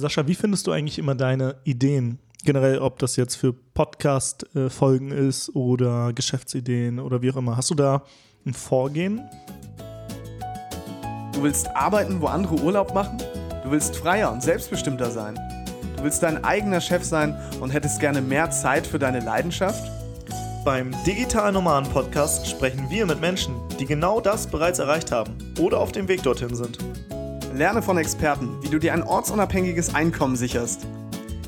Sascha, wie findest du eigentlich immer deine Ideen? Generell, ob das jetzt für Podcast-Folgen ist oder Geschäftsideen oder wie auch immer. Hast du da ein Vorgehen? Du willst arbeiten, wo andere Urlaub machen? Du willst freier und selbstbestimmter sein? Du willst dein eigener Chef sein und hättest gerne mehr Zeit für deine Leidenschaft? Beim Digital Nomaden Podcast sprechen wir mit Menschen, die genau das bereits erreicht haben oder auf dem Weg dorthin sind. Lerne von Experten, wie du dir ein ortsunabhängiges Einkommen sicherst.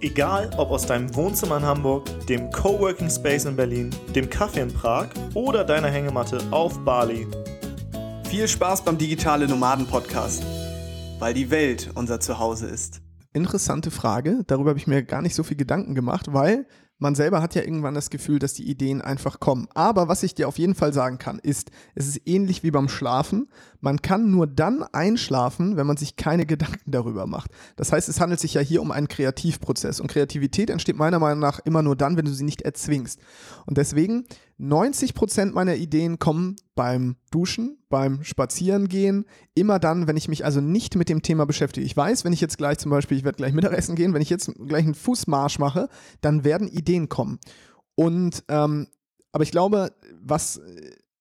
Egal ob aus deinem Wohnzimmer in Hamburg, dem Coworking Space in Berlin, dem Kaffee in Prag oder deiner Hängematte auf Bali. Viel Spaß beim Digitale Nomaden Podcast, weil die Welt unser Zuhause ist. Interessante Frage. Darüber habe ich mir gar nicht so viel Gedanken gemacht, weil man selber hat ja irgendwann das Gefühl, dass die Ideen einfach kommen. Aber was ich dir auf jeden Fall sagen kann, ist, es ist ähnlich wie beim Schlafen. Man kann nur dann einschlafen, wenn man sich keine Gedanken darüber macht. Das heißt, es handelt sich ja hier um einen Kreativprozess. Und Kreativität entsteht meiner Meinung nach immer nur dann, wenn du sie nicht erzwingst. Und deswegen 90 Prozent meiner Ideen kommen beim Duschen, beim Spazierengehen, immer dann, wenn ich mich also nicht mit dem Thema beschäftige. Ich weiß, wenn ich jetzt gleich zum Beispiel, ich werde gleich Mittagessen gehen, wenn ich jetzt gleich einen Fußmarsch mache, dann werden Ideen kommen. Und ähm, aber ich glaube, was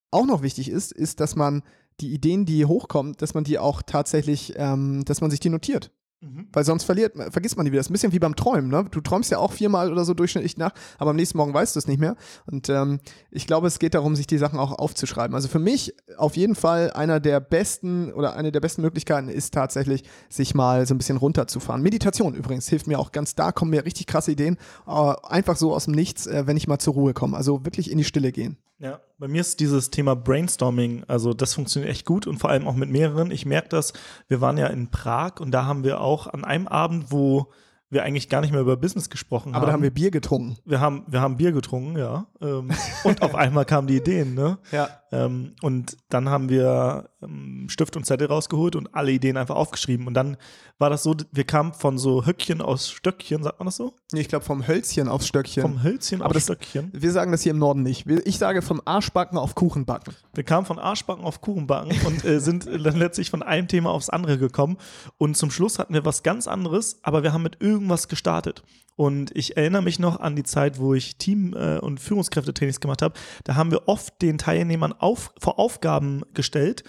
auch noch wichtig ist, ist, dass man die Ideen, die hochkommen, dass man die auch tatsächlich, ähm, dass man sich die notiert. Mhm. Weil sonst verliert, vergisst man die wieder. Das ist ein bisschen wie beim Träumen. Ne? Du träumst ja auch viermal oder so durchschnittlich nach, aber am nächsten Morgen weißt du es nicht mehr. Und ähm, ich glaube, es geht darum, sich die Sachen auch aufzuschreiben. Also für mich auf jeden Fall einer der besten oder eine der besten Möglichkeiten ist tatsächlich, sich mal so ein bisschen runterzufahren. Meditation übrigens hilft mir auch ganz. Da kommen mir richtig krasse Ideen. Äh, einfach so aus dem Nichts, äh, wenn ich mal zur Ruhe komme. Also wirklich in die Stille gehen. Ja, bei mir ist dieses Thema Brainstorming, also das funktioniert echt gut und vor allem auch mit mehreren. Ich merke das, wir waren ja in Prag und da haben wir auch an einem Abend, wo wir eigentlich gar nicht mehr über Business gesprochen haben. Aber da haben wir Bier getrunken. Wir haben, wir haben Bier getrunken, ja. Ähm, und auf einmal kamen die Ideen, ne? Ja. Ähm, und dann haben wir ähm, Stift und Zettel rausgeholt und alle Ideen einfach aufgeschrieben. Und dann war das so, wir kamen von so Höckchen aus Stöckchen, sagt man das so? Nee, ich glaube vom Hölzchen aufs Stöckchen. Vom Hölzchen Aber auf das- Stöckchen. Wir sagen das hier im Norden nicht. Ich sage vom Arschbacken auf Kuchenbacken. Wir kamen von Arschbacken auf Kuchenbacken und äh, sind dann letztlich von einem Thema aufs andere gekommen. Und zum Schluss hatten wir was ganz anderes, aber wir haben mit irgendwas gestartet. Und ich erinnere mich noch an die Zeit, wo ich Team- äh, und Führungskräftetrainings gemacht habe. Da haben wir oft den Teilnehmern auf, vor Aufgaben gestellt,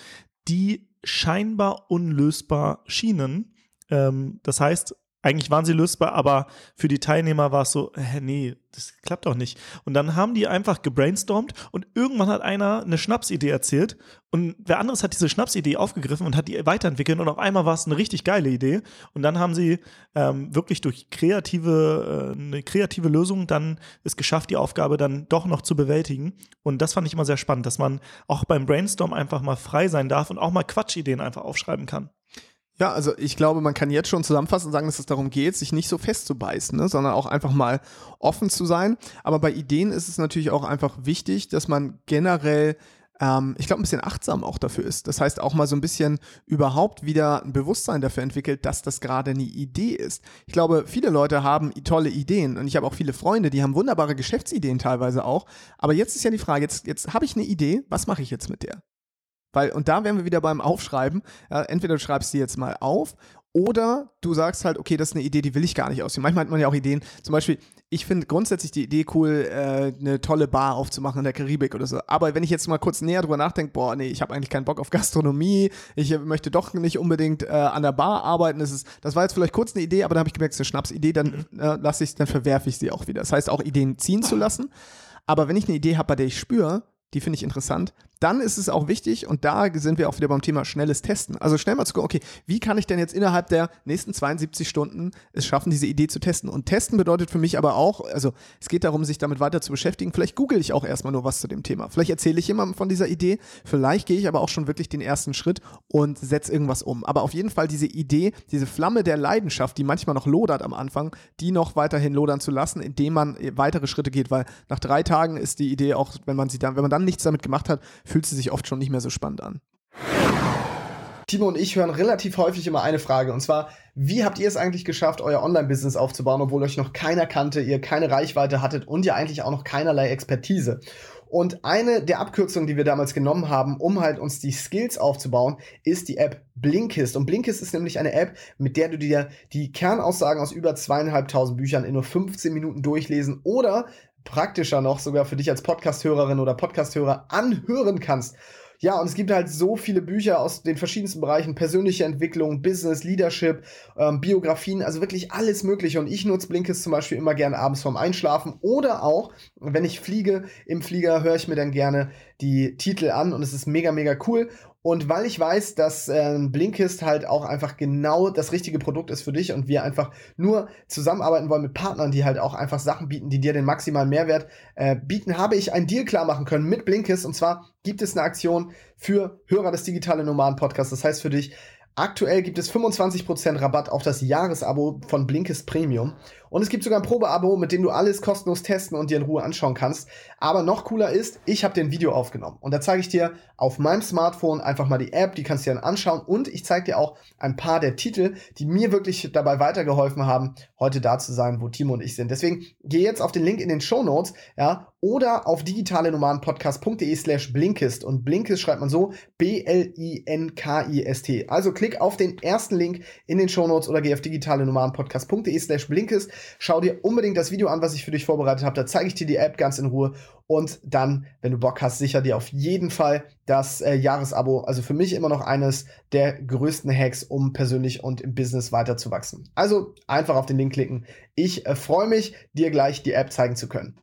die scheinbar unlösbar schienen. Ähm, das heißt, eigentlich waren sie lösbar, aber für die Teilnehmer war es so, hä, nee, das klappt doch nicht. Und dann haben die einfach gebrainstormt und irgendwann hat einer eine Schnapsidee erzählt und wer anderes hat diese Schnapsidee aufgegriffen und hat die weiterentwickelt und auf einmal war es eine richtig geile Idee. Und dann haben sie ähm, wirklich durch kreative, äh, eine kreative Lösung dann es geschafft, die Aufgabe dann doch noch zu bewältigen. Und das fand ich immer sehr spannend, dass man auch beim Brainstorm einfach mal frei sein darf und auch mal Quatschideen einfach aufschreiben kann. Ja, also ich glaube, man kann jetzt schon zusammenfassen und sagen, dass es darum geht, sich nicht so festzubeißen, ne, sondern auch einfach mal offen zu sein. Aber bei Ideen ist es natürlich auch einfach wichtig, dass man generell, ähm, ich glaube, ein bisschen achtsam auch dafür ist. Das heißt, auch mal so ein bisschen überhaupt wieder ein Bewusstsein dafür entwickelt, dass das gerade eine Idee ist. Ich glaube, viele Leute haben tolle Ideen und ich habe auch viele Freunde, die haben wunderbare Geschäftsideen teilweise auch. Aber jetzt ist ja die Frage, jetzt, jetzt habe ich eine Idee, was mache ich jetzt mit der? Weil, und da wären wir wieder beim Aufschreiben. Ja, entweder du schreibst die jetzt mal auf oder du sagst halt, okay, das ist eine Idee, die will ich gar nicht aussehen. Manchmal hat man ja auch Ideen, zum Beispiel, ich finde grundsätzlich die Idee cool, äh, eine tolle Bar aufzumachen in der Karibik oder so. Aber wenn ich jetzt mal kurz näher drüber nachdenke, boah, nee, ich habe eigentlich keinen Bock auf Gastronomie, ich möchte doch nicht unbedingt äh, an der Bar arbeiten. Das, ist, das war jetzt vielleicht kurz eine Idee, aber dann habe ich gemerkt, es ist eine Schnapsidee, dann äh, lasse ich, dann verwerfe ich sie auch wieder. Das heißt, auch Ideen ziehen zu lassen. Aber wenn ich eine Idee habe, bei der ich spüre, die finde ich interessant, dann ist es auch wichtig, und da sind wir auch wieder beim Thema schnelles Testen. Also schnell mal zu gucken, okay, wie kann ich denn jetzt innerhalb der nächsten 72 Stunden es schaffen, diese Idee zu testen? Und testen bedeutet für mich aber auch, also es geht darum, sich damit weiter zu beschäftigen. Vielleicht google ich auch erstmal nur was zu dem Thema. Vielleicht erzähle ich jemandem von dieser Idee. Vielleicht gehe ich aber auch schon wirklich den ersten Schritt und setze irgendwas um. Aber auf jeden Fall diese Idee, diese Flamme der Leidenschaft, die manchmal noch lodert am Anfang, die noch weiterhin lodern zu lassen, indem man weitere Schritte geht, weil nach drei Tagen ist die Idee auch, wenn man sie dann, wenn man dann nichts damit gemacht hat, fühlt sie sich oft schon nicht mehr so spannend an. Timo und ich hören relativ häufig immer eine Frage und zwar, wie habt ihr es eigentlich geschafft, euer Online-Business aufzubauen, obwohl euch noch keiner kannte, ihr keine Reichweite hattet und ihr eigentlich auch noch keinerlei Expertise? Und eine der Abkürzungen, die wir damals genommen haben, um halt uns die Skills aufzubauen, ist die App Blinkist. Und Blinkist ist nämlich eine App, mit der du dir die Kernaussagen aus über zweieinhalbtausend Büchern in nur 15 Minuten durchlesen oder praktischer noch sogar für dich als Podcasthörerin oder Podcasthörer anhören kannst. Ja, und es gibt halt so viele Bücher aus den verschiedensten Bereichen, persönliche Entwicklung, Business, Leadership, ähm, Biografien, also wirklich alles Mögliche. Und ich nutze Blinkist zum Beispiel immer gerne abends vorm Einschlafen oder auch, wenn ich fliege, im Flieger höre ich mir dann gerne die Titel an und es ist mega, mega cool. Und weil ich weiß, dass äh, Blinkist halt auch einfach genau das richtige Produkt ist für dich und wir einfach nur zusammenarbeiten wollen mit Partnern, die halt auch einfach Sachen bieten, die dir den maximalen Mehrwert äh, bieten, habe ich einen Deal klar machen können mit Blinkist. Und zwar gibt es eine Aktion für Hörer des Digitale Nomaden Podcasts. Das heißt für dich, Aktuell gibt es 25% Rabatt auf das Jahresabo von Blinkist Premium. Und es gibt sogar ein Probeabo, mit dem du alles kostenlos testen und dir in Ruhe anschauen kannst. Aber noch cooler ist, ich habe den Video aufgenommen. Und da zeige ich dir auf meinem Smartphone einfach mal die App, die kannst du dir dann anschauen. Und ich zeige dir auch ein paar der Titel, die mir wirklich dabei weitergeholfen haben, heute da zu sein, wo Timo und ich sind. Deswegen geh jetzt auf den Link in den Show Notes, ja, oder auf digitalenomadenpodcast.de slash Blinkist. Und Blinkist schreibt man so B-L-I-N-K-I-S-T. Also klick auf den ersten Link in den Show Notes oder geh auf digitalenomadenpodcast.de slash Blinkist. Schau dir unbedingt das Video an, was ich für dich vorbereitet habe. Da zeige ich dir die App ganz in Ruhe. Und dann, wenn du Bock hast, sicher dir auf jeden Fall das äh, Jahresabo. Also für mich immer noch eines der größten Hacks, um persönlich und im Business weiterzuwachsen. Also einfach auf den Link klicken. Ich äh, freue mich, dir gleich die App zeigen zu können.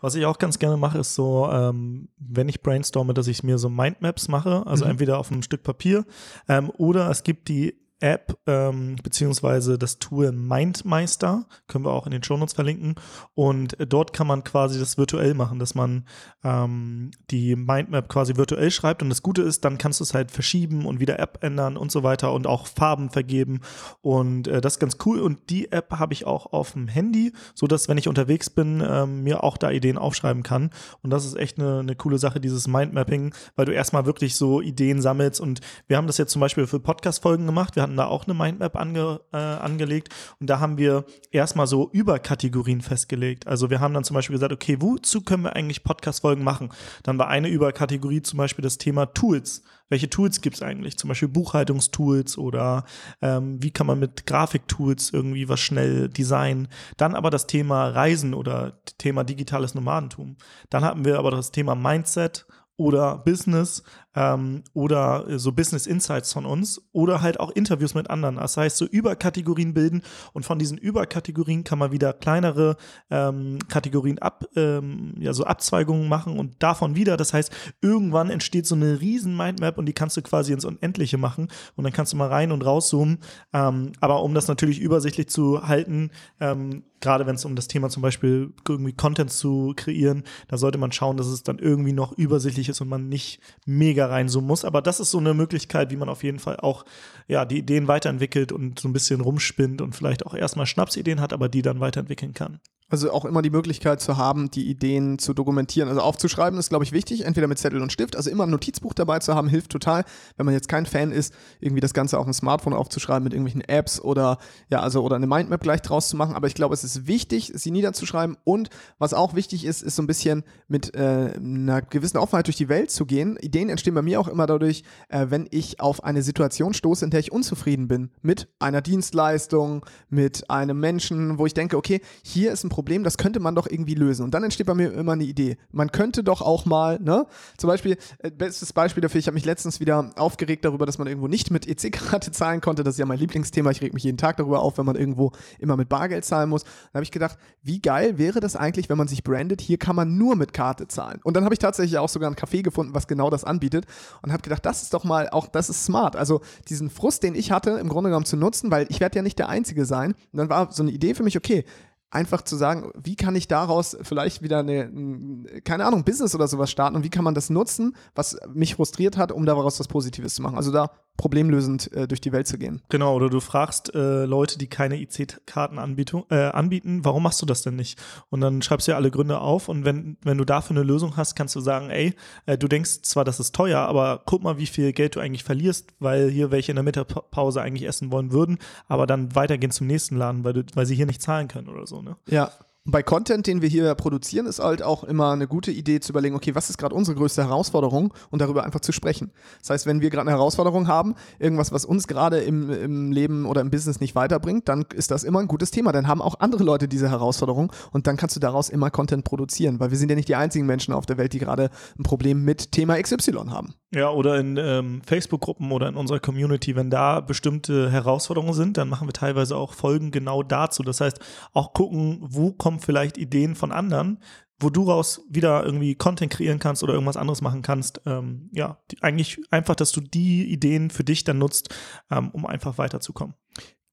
Was ich auch ganz gerne mache, ist so, ähm, wenn ich brainstorme, dass ich mir so Mindmaps mache, also mhm. entweder auf einem Stück Papier ähm, oder es gibt die App ähm, beziehungsweise das Tool Mindmeister, können wir auch in den Shownotes verlinken. Und dort kann man quasi das virtuell machen, dass man ähm, die Mindmap quasi virtuell schreibt. Und das Gute ist, dann kannst du es halt verschieben und wieder App ändern und so weiter und auch Farben vergeben. Und äh, das ist ganz cool. Und die App habe ich auch auf dem Handy, sodass, wenn ich unterwegs bin, ähm, mir auch da Ideen aufschreiben kann. Und das ist echt eine, eine coole Sache, dieses Mindmapping, weil du erstmal wirklich so Ideen sammelst. Und wir haben das jetzt zum Beispiel für Podcast-Folgen gemacht. Wir hatten da auch eine Mindmap ange, äh, angelegt und da haben wir erstmal so Überkategorien festgelegt. Also wir haben dann zum Beispiel gesagt, okay, wozu können wir eigentlich Podcast-Folgen machen? Dann war eine Überkategorie zum Beispiel das Thema Tools. Welche Tools gibt es eigentlich? Zum Beispiel Buchhaltungstools oder ähm, wie kann man mit Grafiktools irgendwie was schnell designen? Dann aber das Thema Reisen oder Thema digitales Nomadentum. Dann hatten wir aber das Thema Mindset oder Business ähm, oder so Business Insights von uns oder halt auch Interviews mit anderen. Das heißt, so Überkategorien bilden und von diesen Überkategorien kann man wieder kleinere ähm, Kategorien ab, ähm, ja, so Abzweigungen machen und davon wieder. Das heißt, irgendwann entsteht so eine riesen Mindmap und die kannst du quasi ins Unendliche machen und dann kannst du mal rein und rauszoomen. Ähm, aber um das natürlich übersichtlich zu halten, ähm, gerade wenn es um das Thema zum Beispiel irgendwie Content zu kreieren, da sollte man schauen, dass es dann irgendwie noch übersichtlich ist und man nicht mega reinzoomen muss. Aber das ist so eine Möglichkeit, wie man auf jeden Fall auch ja, die Ideen weiterentwickelt und so ein bisschen rumspinnt und vielleicht auch erstmal Schnapsideen hat, aber die dann weiterentwickeln kann. Also auch immer die Möglichkeit zu haben, die Ideen zu dokumentieren. Also aufzuschreiben ist, glaube ich, wichtig, entweder mit Zettel und Stift. Also immer ein Notizbuch dabei zu haben, hilft total. Wenn man jetzt kein Fan ist, irgendwie das Ganze auf dem Smartphone aufzuschreiben mit irgendwelchen Apps oder ja, also oder eine Mindmap gleich draus zu machen. Aber ich glaube, es ist wichtig, sie niederzuschreiben. Und was auch wichtig ist, ist so ein bisschen mit äh, einer gewissen Offenheit durch die Welt zu gehen. Ideen entstehen bei mir auch immer dadurch, äh, wenn ich auf eine Situation stoße, in der ich unzufrieden bin mit einer Dienstleistung, mit einem Menschen, wo ich denke, okay, hier ist ein Problem, das könnte man doch irgendwie lösen. Und dann entsteht bei mir immer eine Idee. Man könnte doch auch mal, ne? Zum Beispiel, äh, bestes Beispiel dafür, ich habe mich letztens wieder aufgeregt darüber, dass man irgendwo nicht mit EC-Karte zahlen konnte. Das ist ja mein Lieblingsthema. Ich reg mich jeden Tag darüber auf, wenn man irgendwo immer mit Bargeld zahlen muss. Da habe ich gedacht, wie geil wäre das eigentlich, wenn man sich brandet, hier kann man nur mit Karte zahlen. Und dann habe ich tatsächlich auch sogar ein Café gefunden, was genau das anbietet und habe gedacht, das ist doch mal auch, das ist smart. Also diesen Frust, den ich hatte, im Grunde genommen zu nutzen, weil ich werde ja nicht der Einzige sein. Und dann war so eine Idee für mich, okay, einfach zu sagen, wie kann ich daraus vielleicht wieder eine, keine Ahnung, Business oder sowas starten und wie kann man das nutzen, was mich frustriert hat, um daraus was Positives zu machen. Also da problemlösend äh, durch die Welt zu gehen. Genau, oder du fragst äh, Leute, die keine IC-Karten äh, anbieten, warum machst du das denn nicht? Und dann schreibst du ja alle Gründe auf und wenn, wenn du dafür eine Lösung hast, kannst du sagen, ey, äh, du denkst zwar, das ist teuer, aber guck mal, wie viel Geld du eigentlich verlierst, weil hier welche in der Mittagspause eigentlich essen wollen würden, aber dann weitergehen zum nächsten Laden, weil, du, weil sie hier nicht zahlen können oder so. Ne? Ja. Bei Content, den wir hier produzieren, ist halt auch immer eine gute Idee zu überlegen, okay, was ist gerade unsere größte Herausforderung und darüber einfach zu sprechen. Das heißt, wenn wir gerade eine Herausforderung haben, irgendwas, was uns gerade im, im Leben oder im Business nicht weiterbringt, dann ist das immer ein gutes Thema. Dann haben auch andere Leute diese Herausforderung und dann kannst du daraus immer Content produzieren, weil wir sind ja nicht die einzigen Menschen auf der Welt, die gerade ein Problem mit Thema XY haben. Ja, oder in ähm, Facebook-Gruppen oder in unserer Community, wenn da bestimmte Herausforderungen sind, dann machen wir teilweise auch Folgen genau dazu. Das heißt, auch gucken, wo kommen vielleicht Ideen von anderen, wo du raus wieder irgendwie Content kreieren kannst oder irgendwas anderes machen kannst. Ähm, ja, die, eigentlich einfach, dass du die Ideen für dich dann nutzt, ähm, um einfach weiterzukommen.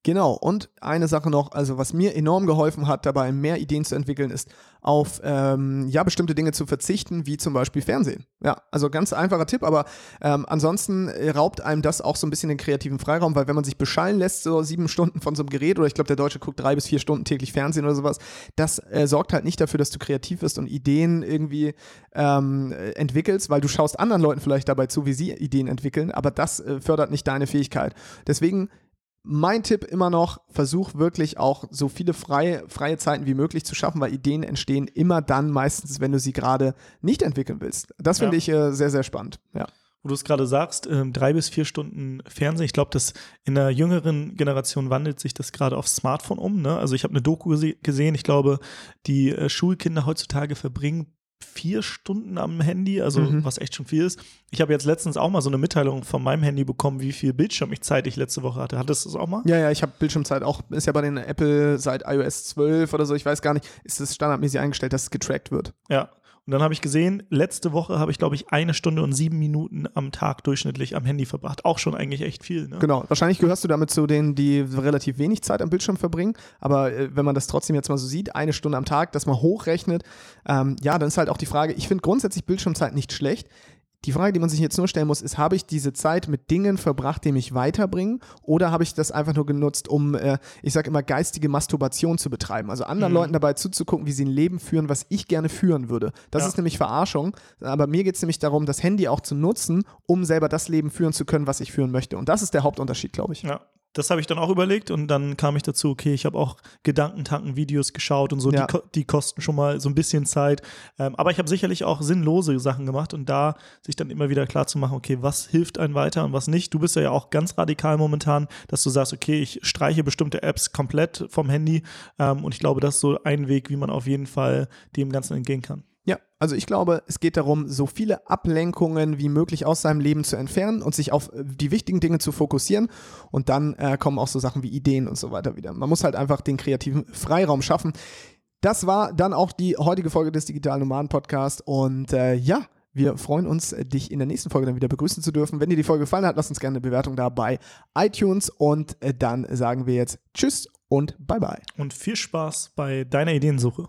Genau, und eine Sache noch, also was mir enorm geholfen hat, dabei mehr Ideen zu entwickeln, ist auf ähm, ja bestimmte Dinge zu verzichten, wie zum Beispiel Fernsehen. Ja, also ganz einfacher Tipp, aber ähm, ansonsten raubt einem das auch so ein bisschen den kreativen Freiraum, weil wenn man sich beschallen lässt, so sieben Stunden von so einem Gerät, oder ich glaube, der Deutsche guckt drei bis vier Stunden täglich Fernsehen oder sowas, das äh, sorgt halt nicht dafür, dass du kreativ wirst und Ideen irgendwie ähm, entwickelst, weil du schaust anderen Leuten vielleicht dabei zu, wie sie Ideen entwickeln, aber das äh, fördert nicht deine Fähigkeit. Deswegen mein Tipp immer noch, versuch wirklich auch so viele freie, freie Zeiten wie möglich zu schaffen, weil Ideen entstehen immer dann meistens, wenn du sie gerade nicht entwickeln willst. Das finde ja. ich äh, sehr, sehr spannend. Ja. Wo du es gerade sagst, äh, drei bis vier Stunden Fernsehen. Ich glaube, dass in der jüngeren Generation wandelt sich das gerade aufs Smartphone um. Ne? Also ich habe eine Doku gesehen. Ich glaube, die äh, Schulkinder heutzutage verbringen vier Stunden am Handy, also mhm. was echt schon viel ist. Ich habe jetzt letztens auch mal so eine Mitteilung von meinem Handy bekommen, wie viel Bildschirmzeit ich letzte Woche hatte. Hattest du das auch mal? Ja, ja, ich habe Bildschirmzeit auch, ist ja bei den Apple seit iOS 12 oder so, ich weiß gar nicht, ist es standardmäßig eingestellt, dass es getrackt wird. Ja, und dann habe ich gesehen, letzte Woche habe ich, glaube ich, eine Stunde und sieben Minuten am Tag durchschnittlich am Handy verbracht. Auch schon eigentlich echt viel. Ne? Genau. Wahrscheinlich gehörst du damit zu denen, die relativ wenig Zeit am Bildschirm verbringen. Aber äh, wenn man das trotzdem jetzt mal so sieht, eine Stunde am Tag, das mal hochrechnet, ähm, ja, dann ist halt auch die Frage, ich finde grundsätzlich Bildschirmzeit nicht schlecht. Die Frage, die man sich jetzt nur stellen muss, ist, habe ich diese Zeit mit Dingen verbracht, die mich weiterbringen, oder habe ich das einfach nur genutzt, um, äh, ich sage immer, geistige Masturbation zu betreiben? Also anderen mhm. Leuten dabei zuzugucken, wie sie ein Leben führen, was ich gerne führen würde. Das ja. ist nämlich Verarschung. Aber mir geht es nämlich darum, das Handy auch zu nutzen, um selber das Leben führen zu können, was ich führen möchte. Und das ist der Hauptunterschied, glaube ich. Ja, das habe ich dann auch überlegt und dann kam ich dazu, okay, ich habe auch Gedankentanken-Videos geschaut und so, ja. die, die, kosten schon mal so ein bisschen Zeit. Ähm, aber ich habe sicherlich auch sinnlose Sachen gemacht und da sich dann immer wieder klar zu machen, okay, was hilft einem weiter und was nicht. Du bist ja auch ganz radikal momentan, dass du sagst, okay, ich streiche bestimmte Apps komplett vom Handy ähm, und ich glaube, das ist so ein Weg, wie man auf jeden Fall dem Ganzen entgehen kann. Ja, also ich glaube, es geht darum, so viele Ablenkungen wie möglich aus seinem Leben zu entfernen und sich auf die wichtigen Dinge zu fokussieren. Und dann äh, kommen auch so Sachen wie Ideen und so weiter wieder. Man muss halt einfach den kreativen Freiraum schaffen. Das war dann auch die heutige Folge des Digital Nomaden Podcast. Und äh, ja, wir freuen uns, dich in der nächsten Folge dann wieder begrüßen zu dürfen. Wenn dir die Folge gefallen hat, lass uns gerne eine Bewertung da bei iTunes. Und äh, dann sagen wir jetzt Tschüss und Bye bye. Und viel Spaß bei deiner Ideensuche.